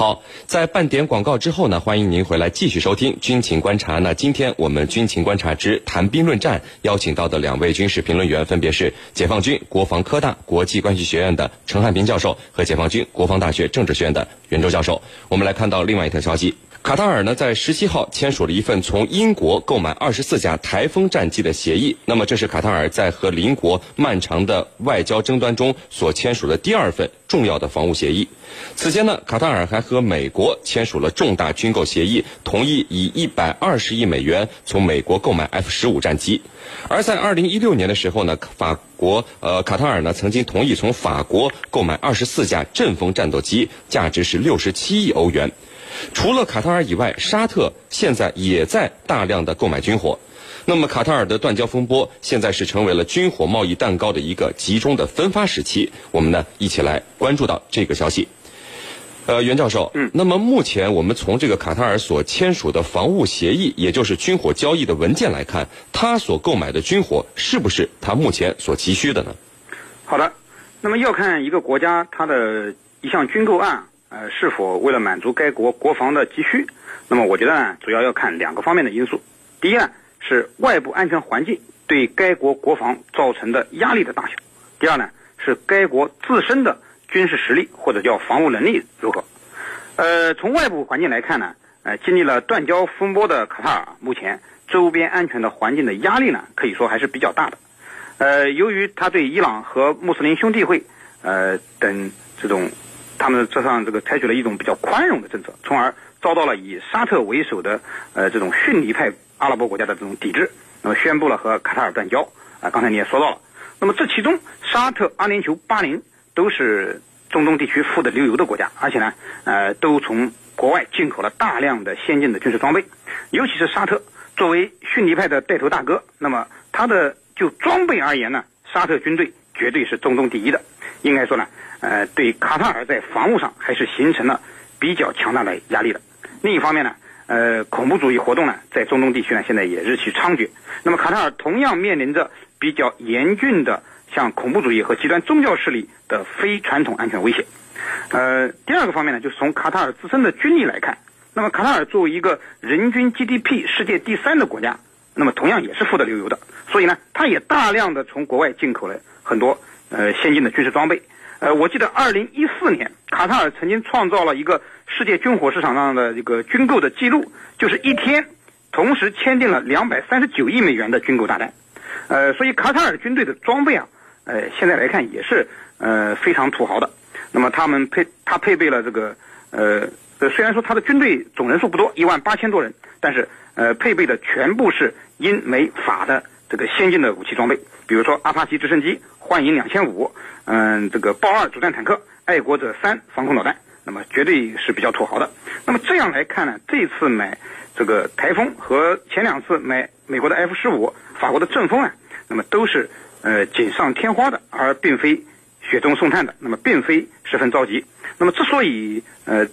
好，在半点广告之后呢，欢迎您回来继续收听军情观察。那今天我们军情观察之谈兵论战邀请到的两位军事评论员分别是解放军国防科大国际关系学院的陈汉平教授和解放军国防大学政治学院的袁周教授。我们来看到另外一条消息。卡塔尔呢，在十七号签署了一份从英国购买二十四架台风战机的协议。那么，这是卡塔尔在和邻国漫长的外交争端中所签署的第二份重要的防务协议。此前呢，卡塔尔还和美国签署了重大军购协议，同意以一百二十亿美元从美国购买 F 十五战机。而在二零一六年的时候呢，法国呃卡塔尔呢曾经同意从法国购买二十四架阵风战斗机，价值是六十七亿欧元。除了卡塔尔以外，沙特现在也在大量的购买军火。那么，卡塔尔的断交风波现在是成为了军火贸易蛋糕的一个集中的分发时期。我们呢，一起来关注到这个消息。呃，袁教授，嗯，那么目前我们从这个卡塔尔所签署的防务协议，也就是军火交易的文件来看，他所购买的军火是不是他目前所急需的呢？好的，那么要看一个国家它的一项军购案。呃，是否为了满足该国国防的急需？那么我觉得呢，主要要看两个方面的因素。第一呢，是外部安全环境对该国国防造成的压力的大小；第二呢，是该国自身的军事实力或者叫防务能力如何。呃，从外部环境来看呢，呃，经历了断交风波的卡塔尔，目前周边安全的环境的压力呢，可以说还是比较大的。呃，由于他对伊朗和穆斯林兄弟会，呃等这种。他们这上这个采取了一种比较宽容的政策，从而遭到了以沙特为首的呃这种逊尼派阿拉伯国家的这种抵制，那么宣布了和卡塔尔断交。啊，刚才你也说到了，那么这其中沙特、阿联酋、巴林都是中东地区富得流油的国家，而且呢，呃，都从国外进口了大量的先进的军事装备，尤其是沙特作为逊尼派的带头大哥，那么它的就装备而言呢，沙特军队绝对是中东第一的，应该说呢。呃，对卡塔尔在防务上还是形成了比较强大的压力的。另一方面呢，呃，恐怖主义活动呢，在中东地区呢，现在也日趋猖獗。那么卡塔尔同样面临着比较严峻的像恐怖主义和极端宗教势力的非传统安全威胁。呃，第二个方面呢，就是从卡塔尔自身的军力来看，那么卡塔尔作为一个人均 GDP 世界第三的国家，那么同样也是富得流油的，所以呢，它也大量的从国外进口了很多呃先进的军事装备。呃，我记得二零一四年，卡塔尔曾经创造了一个世界军火市场上的一个军购的记录，就是一天同时签订了两百三十九亿美元的军购大单。呃，所以卡塔尔军队的装备啊，呃，现在来看也是呃非常土豪的。那么他们配他配备了这个呃，虽然说他的军队总人数不多，一万八千多人，但是呃配备的全部是英美法的这个先进的武器装备，比如说阿帕奇直升机。幻影两千五，嗯，这个豹二主战坦克，爱国者三防空导弹，那么绝对是比较土豪的。那么这样来看呢，这次买这个台风和前两次买美国的 F 十五、法国的阵风啊，那么都是呃锦上添花的，而并非雪中送炭的。那么并非十分着急。那么之所以呃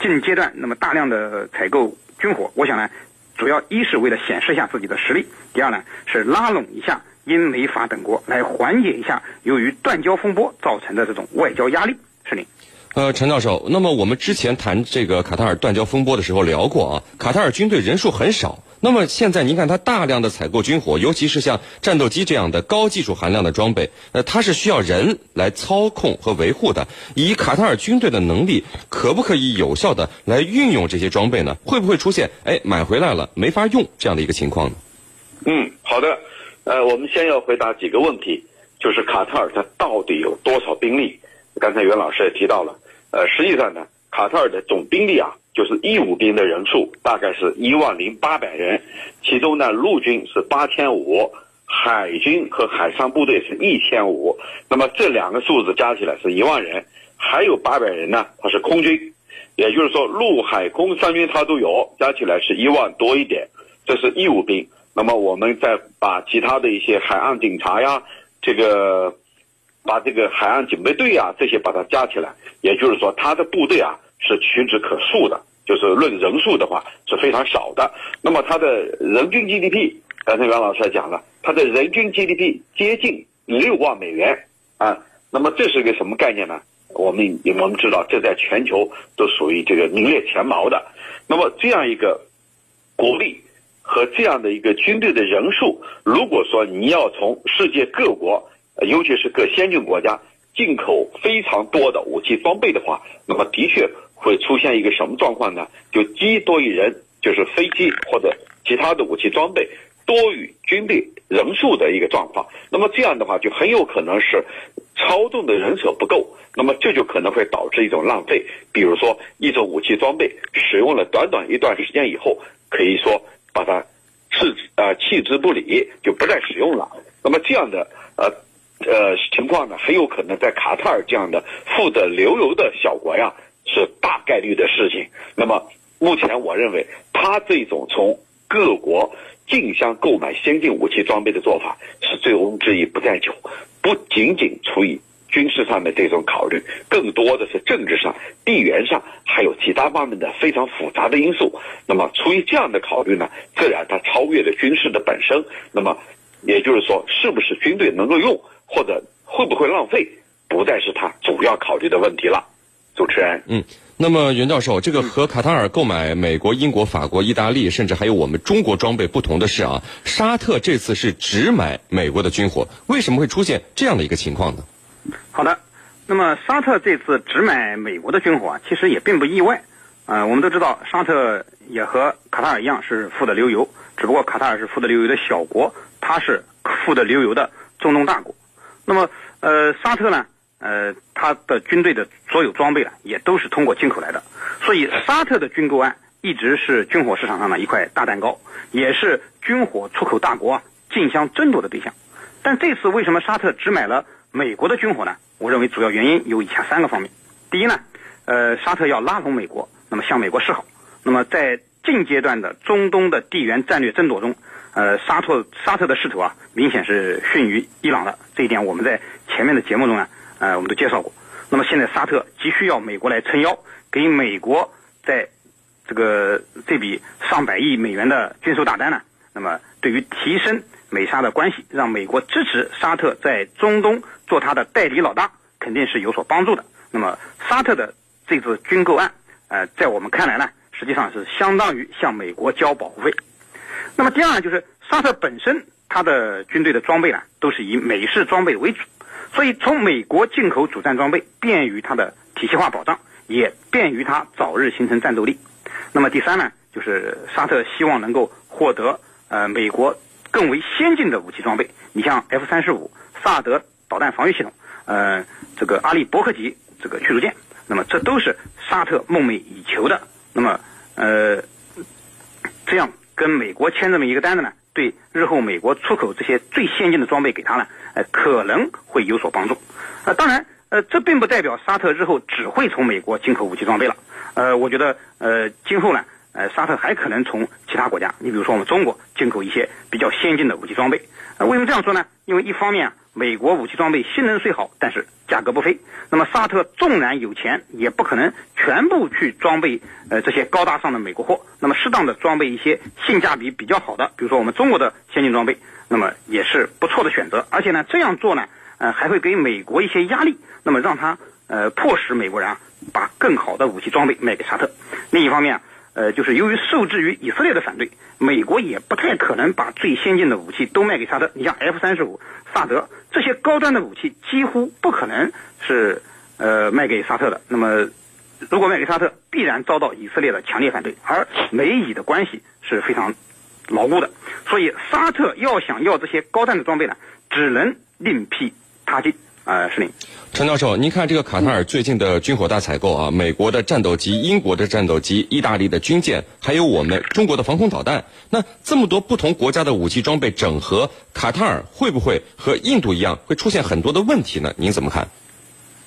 近阶段那么大量的采购军火，我想呢，主要一是为了显示一下自己的实力，第二呢是拉拢一下。英美法等国来缓解一下由于断交风波造成的这种外交压力，是您。呃，陈教授，那么我们之前谈这个卡塔尔断交风波的时候聊过啊，卡塔尔军队人数很少。那么现在您看，它大量的采购军火，尤其是像战斗机这样的高技术含量的装备，呃，它是需要人来操控和维护的。以卡塔尔军队的能力，可不可以有效的来运用这些装备呢？会不会出现哎买回来了没法用这样的一个情况呢？嗯，好的。呃，我们先要回答几个问题，就是卡塔尔它到底有多少兵力？刚才袁老师也提到了，呃，实际上呢，卡塔尔的总兵力啊，就是义务兵的人数大概是一万零八百人，其中呢，陆军是八千五，海军和海上部队是一千五，那么这两个数字加起来是一万人，还有八百人呢，它是空军，也就是说陆海空三军它都有，加起来是一万多一点，这是义务兵。那么我们再把其他的一些海岸警察呀，这个把这个海岸警备队啊这些把它加起来，也就是说他的部队啊是屈指可数的，就是论人数的话是非常少的。那么他的人均 GDP，刚才袁老师也讲了，他的人均 GDP 接近六万美元啊。那么这是一个什么概念呢？我们我们知道，这在全球都属于这个名列前茅的。那么这样一个国力和这样的一个军队的人数，如果说你要从世界各国，尤其是各先进国家进口非常多的武器装备的话，那么的确会出现一个什么状况呢？就机多于人，就是飞机或者其他的武器装备多于军队人数的一个状况。那么这样的话，就很有可能是操纵的人手不够，那么这就可能会导致一种浪费。比如说，一种武器装备使用了短短一段时间以后，可以说把它弃呃弃之不理，就不再使用了。那么这样的呃呃情况呢，很有可能在卡塔尔这样的富得流油的小国呀，是大概率的事情。那么目前我认为，他这种从各国竞相购买先进武器装备的做法，是醉翁之意不在酒，不仅仅出于军事上的这种考虑，更多的是政治上、地缘上还有其他方面的非常复杂的因素。那么出于这样的考虑呢，自然它超越了军事的本身。那么也就是说，是不是军队能够用，或者会不会浪费，不再是他主要考虑的问题了。主持人，嗯。那么，袁教授，这个和卡塔尔购买美国、英国、法国、意大利，甚至还有我们中国装备不同的是啊，沙特这次是只买美国的军火，为什么会出现这样的一个情况呢？好的，那么沙特这次只买美国的军火，其实也并不意外。呃，我们都知道，沙特也和卡塔尔一样是富得流油，只不过卡塔尔是富得流油的小国，它是富得流油的中东大国。那么，呃，沙特呢？呃，他的军队的所有装备啊，也都是通过进口来的，所以沙特的军购案一直是军火市场上的一块大蛋糕，也是军火出口大国啊竞相争夺的对象。但这次为什么沙特只买了美国的军火呢？我认为主要原因有以下三个方面。第一呢，呃，沙特要拉拢美国，那么向美国示好。那么在近阶段的中东的地缘战略争夺中，呃，沙特沙特的势头啊，明显是逊于伊朗的。这一点我们在前面的节目中呢。呃，我们都介绍过。那么现在沙特急需要美国来撑腰，给美国在这个这笔上百亿美元的军售大单呢。那么对于提升美沙的关系，让美国支持沙特在中东做他的代理老大，肯定是有所帮助的。那么沙特的这次军购案，呃，在我们看来呢，实际上是相当于向美国交保护费。那么第二呢，就是沙特本身它的军队的装备呢，都是以美式装备为主。所以，从美国进口主战装备，便于它的体系化保障，也便于它早日形成战斗力。那么第三呢，就是沙特希望能够获得呃美国更为先进的武器装备。你像 F 三十五、萨德导弹防御系统，呃，这个阿利伯克级这个驱逐舰，那么这都是沙特梦寐以求的。那么，呃，这样跟美国签这么一个单子呢？对日后美国出口这些最先进的装备给他呢，可能会有所帮助。呃，当然，呃，这并不代表沙特日后只会从美国进口武器装备了。呃，我觉得，呃，今后呢，呃，沙特还可能从其他国家，你比如说我们中国进口一些比较先进的武器装备。为什么这样说呢？因为一方面。美国武器装备性能虽好，但是价格不菲。那么沙特纵然有钱，也不可能全部去装备呃这些高大上的美国货。那么适当的装备一些性价比比较好的，比如说我们中国的先进装备，那么也是不错的选择。而且呢，这样做呢，呃，还会给美国一些压力，那么让他呃迫使美国人啊把更好的武器装备卖给沙特。另一方面。呃，就是由于受制于以色列的反对，美国也不太可能把最先进的武器都卖给沙特。你像 F 三十五、萨德这些高端的武器，几乎不可能是呃卖给沙特的。那么，如果卖给沙特，必然遭到以色列的强烈反对，而美以的关系是非常牢固的。所以，沙特要想要这些高端的装备呢，只能另辟他径。啊，是您，陈教授，您看这个卡塔尔最近的军火大采购啊，美国的战斗机、英国的战斗机、意大利的军舰，还有我们中国的防空导弹，那这么多不同国家的武器装备整合，卡塔尔会不会和印度一样会出现很多的问题呢？您怎么看？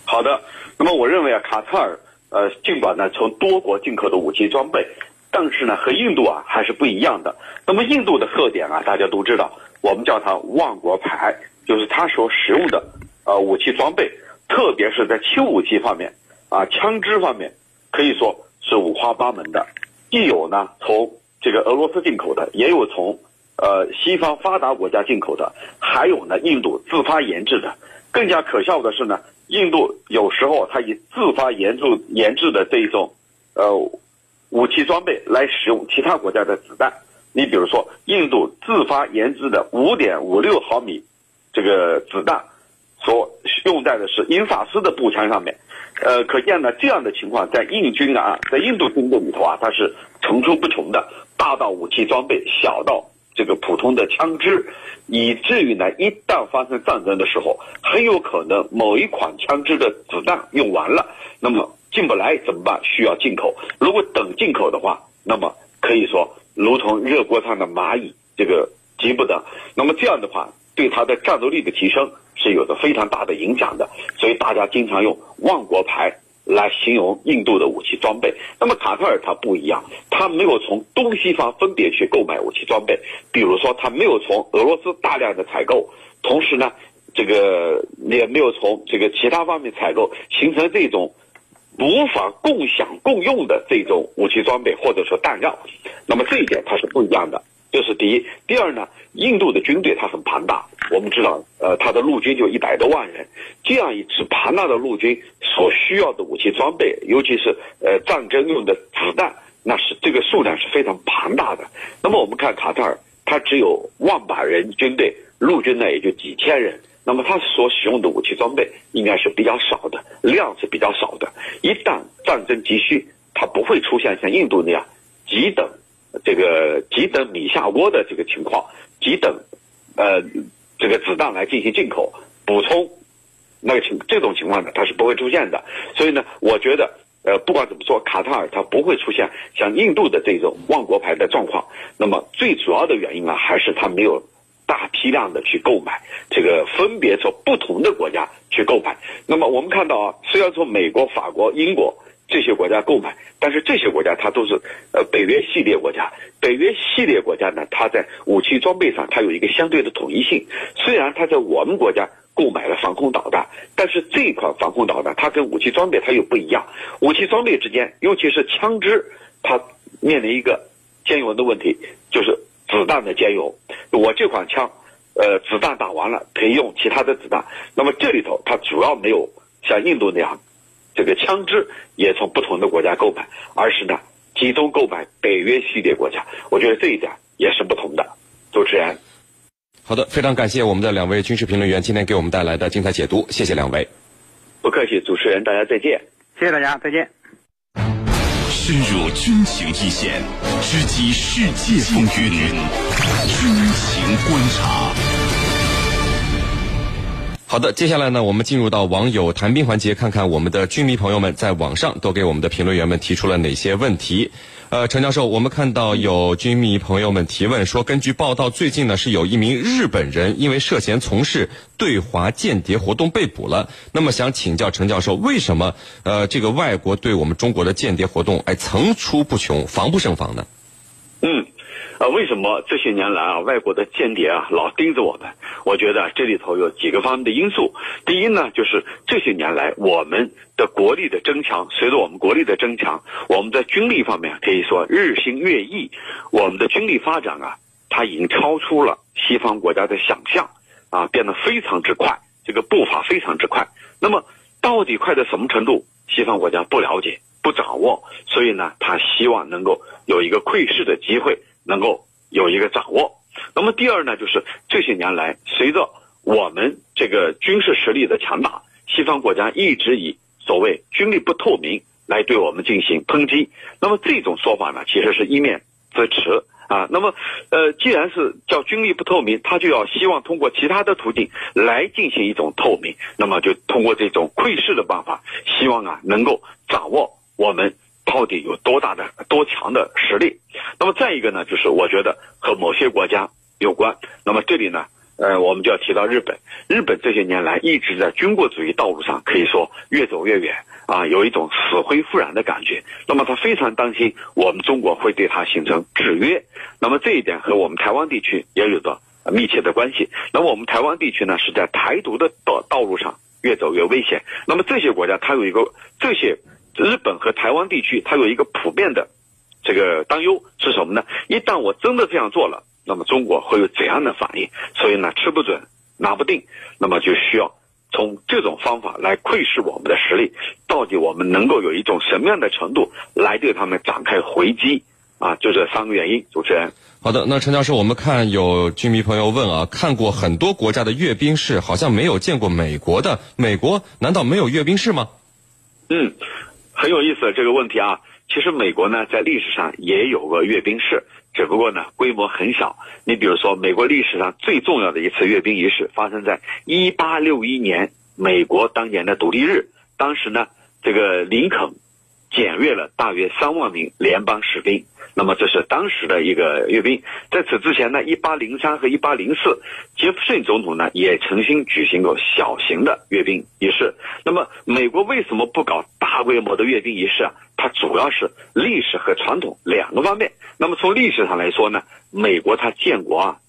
好的，那么我认为啊，卡塔尔呃，尽管呢从多国进口的武器装备，但是呢和印度啊还是不一样的。那么印度的特点啊，大家都知道，我们叫它万国牌，就是它所使用的。呃，武器装备，特别是在轻武器方面，啊，枪支方面，可以说是五花八门的。既有呢从这个俄罗斯进口的，也有从呃西方发达国家进口的，还有呢印度自发研制的。更加可笑的是呢，印度有时候它以自发研制研制的这一种，呃，武器装备来使用其他国家的子弹。你比如说，印度自发研制的五点五六毫米这个子弹，所用在的是英法斯的步枪上面。呃，可见呢，这样的情况在印军啊，在印度军队里头啊，它是层出不穷的，大到武器装备，小到这个普通的枪支，以至于呢，一旦发生战争的时候，很有可能某一款枪支的子弹用完了，那么进不来怎么办？需要进口。如果等进口的话，那么可以说如同热锅上的蚂蚁，这个急不得。那么这样的话，对它的战斗力的提升。是有着非常大的影响的，所以大家经常用“万国牌”来形容印度的武器装备。那么卡塔尔它不一样，它没有从东西方分别去购买武器装备，比如说它没有从俄罗斯大量的采购，同时呢，这个也没有从这个其他方面采购，形成这种无法共享共用的这种武器装备或者说弹药。那么这一点它是不一样的。这是第一，第二呢？印度的军队它很庞大，我们知道，呃，它的陆军就一百多万人，这样一支庞大的陆军所需要的武器装备，尤其是呃战争用的子弹，那是这个数量是非常庞大的。那么我们看卡塔尔，它只有万把人军队，陆军呢也就几千人，那么它所使用的武器装备应该是比较少的，量是比较少的。一旦战争急需，它不会出现像印度那样急等。这个急等米下锅的这个情况，急等，呃，这个子弹来进行进口补充，那个情这种情况呢，它是不会出现的。所以呢，我觉得，呃，不管怎么说，卡塔尔它不会出现像印度的这种万国牌的状况。那么最主要的原因啊，还是它没有大批量的去购买，这个分别从不同的国家去购买。那么我们看到啊，虽然说美国、法国、英国。这些国家购买，但是这些国家它都是呃北约系列国家。北约系列国家呢，它在武器装备上它有一个相对的统一性。虽然它在我们国家购买了防空导弹，但是这款防空导弹它跟武器装备它又不一样。武器装备之间，尤其是枪支，它面临一个兼容的问题，就是子弹的兼容。我这款枪，呃，子弹打完了可以用其他的子弹。那么这里头它主要没有像印度那样。这个枪支也从不同的国家购买，而是呢集中购买北约系列国家。我觉得这一点也是不同的。主持人，好的，非常感谢我们的两位军事评论员今天给我们带来的精彩解读，谢谢两位。不客气，主持人，大家再见。谢谢大家，再见。深入军情一线，直击世界风云，军情观察。好的，接下来呢，我们进入到网友谈兵环节，看看我们的军迷朋友们在网上都给我们的评论员们提出了哪些问题。呃，陈教授，我们看到有军迷朋友们提问说，根据报道，最近呢是有一名日本人因为涉嫌从事对华间谍活动被捕了。那么想请教陈教授，为什么呃这个外国对我们中国的间谍活动哎层出不穷，防不胜防呢？嗯。啊，为什么这些年来啊，外国的间谍啊老盯着我们？我觉得这里头有几个方面的因素。第一呢，就是这些年来我们的国力的增强，随着我们国力的增强，我们在军力方面可以说日新月异。我们的军力发展啊，它已经超出了西方国家的想象啊，变得非常之快，这个步伐非常之快。那么到底快到什么程度？西方国家不了解、不掌握，所以呢，他希望能够有一个窥视的机会。能够有一个掌握，那么第二呢，就是这些年来，随着我们这个军事实力的强大，西方国家一直以所谓军力不透明来对我们进行抨击。那么这种说法呢，其实是一面之词啊。那么，呃，既然是叫军力不透明，他就要希望通过其他的途径来进行一种透明，那么就通过这种窥视的办法，希望啊能够掌握我们。到底有多大的多强的实力？那么再一个呢，就是我觉得和某些国家有关。那么这里呢，呃，我们就要提到日本。日本这些年来一直在军国主义道路上，可以说越走越远啊，有一种死灰复燃的感觉。那么他非常担心我们中国会对他形成制约。那么这一点和我们台湾地区也有着密切的关系。那么我们台湾地区呢，是在台独的道道路上越走越危险。那么这些国家它有一个这些。日本和台湾地区，它有一个普遍的这个担忧是什么呢？一旦我真的这样做了，那么中国会有怎样的反应？所以呢，吃不准，拿不定，那么就需要从这种方法来窥视我们的实力，到底我们能够有一种什么样的程度来对他们展开回击？啊，就这三个原因。主持人，好的，那陈教授，我们看有军迷朋友问啊，看过很多国家的阅兵式，好像没有见过美国的，美国难道没有阅兵式吗？嗯，很有意思这个问题啊。其实美国呢，在历史上也有个阅兵式，只不过呢，规模很小。你比如说，美国历史上最重要的一次阅兵仪式发生在一八六一年，美国当年的独立日。当时呢，这个林肯检阅了大约三万名联邦士兵。那么这是当时的一个阅兵。在此之前呢，一八零三和一八零四，杰弗逊总统呢也曾经举行过小型的阅兵仪式。那么美国为什么不搞大规模的阅兵仪式啊？它主要是历史和传统两个方面。那么从历史上来说呢，美国它建国啊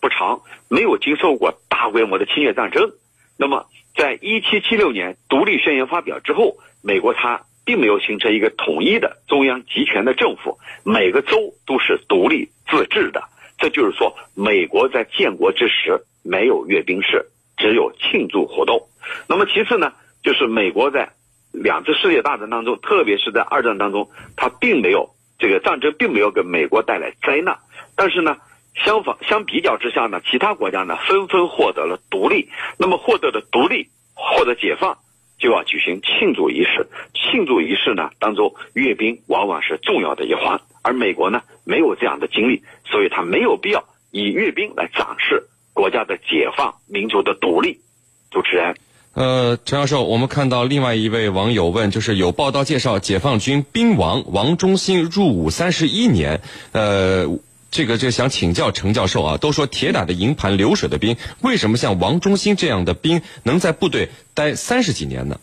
不长，没有经受过大规模的侵略战争。那么在一七七六年独立宣言发表之后，美国它。并没有形成一个统一的中央集权的政府，每个州都是独立自治的。这就是说，美国在建国之时没有阅兵式，只有庆祝活动。那么其次呢，就是美国在两次世界大战当中，特别是在二战当中，它并没有这个战争并没有给美国带来灾难。但是呢，相反相比较之下呢，其他国家呢纷纷获得了独立。那么获得的独立，获得解放。就要举行庆祝仪式，庆祝仪式呢当中，阅兵往往是重要的一环，而美国呢没有这样的经历，所以他没有必要以阅兵来展示国家的解放、民族的独立。主持人，呃，陈教授，我们看到另外一位网友问，就是有报道介绍，解放军兵王王忠兴入伍三十一年，呃。这个就想请教程教授啊，都说铁打的营盘流水的兵，为什么像王忠兴这样的兵能在部队待三十几年呢？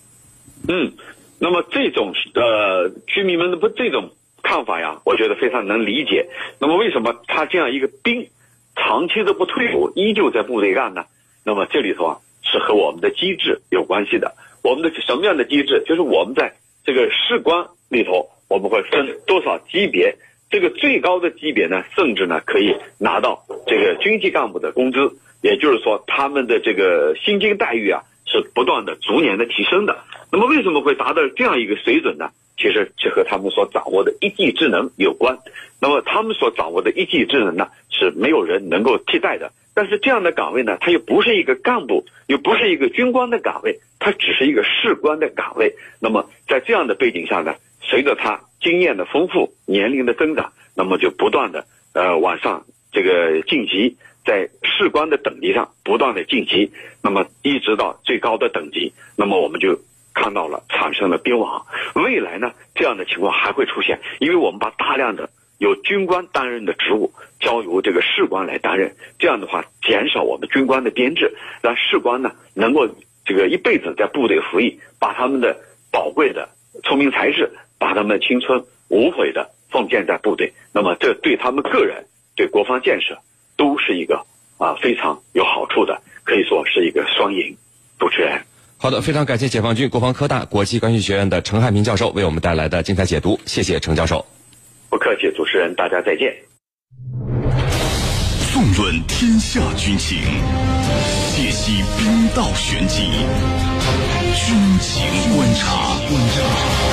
嗯，那么这种呃居民们的不这种看法呀，我觉得非常能理解。那么为什么他这样一个兵长期的不退伍，依旧在部队干呢？那么这里头啊是和我们的机制有关系的。我们的什么样的机制？就是我们在这个士官里头，我们会分多少级别。这个最高的级别呢，甚至呢可以拿到这个军级干部的工资，也就是说他们的这个薪金待遇啊是不断的、逐年的提升的。那么为什么会达到这样一个水准呢？其实是和他们所掌握的一技之能有关。那么他们所掌握的一技之能呢，是没有人能够替代的。但是这样的岗位呢，它又不是一个干部，又不是一个军官的岗位，它只是一个士官的岗位。那么在这样的背景下呢，随着他。经验的丰富，年龄的增长，那么就不断的呃往上这个晋级，在士官的等级上不断的晋级，那么一直到最高的等级，那么我们就看到了产生了兵王。未来呢，这样的情况还会出现，因为我们把大量的由军官担任的职务交由这个士官来担任，这样的话减少我们军官的编制，让士官呢能够这个一辈子在部队服役，把他们的宝贵的聪明才智。把他们的青春无悔的奉献在部队，那么这对他们个人、对国防建设都是一个啊非常有好处的，可以说是一个双赢。主持人，好的，非常感谢解放军国防科大国际关系学院的陈汉平教授为我们带来的精彩解读，谢谢陈教授。不客气，主持人，大家再见。纵论天下军情，解析兵道玄机，军情观察。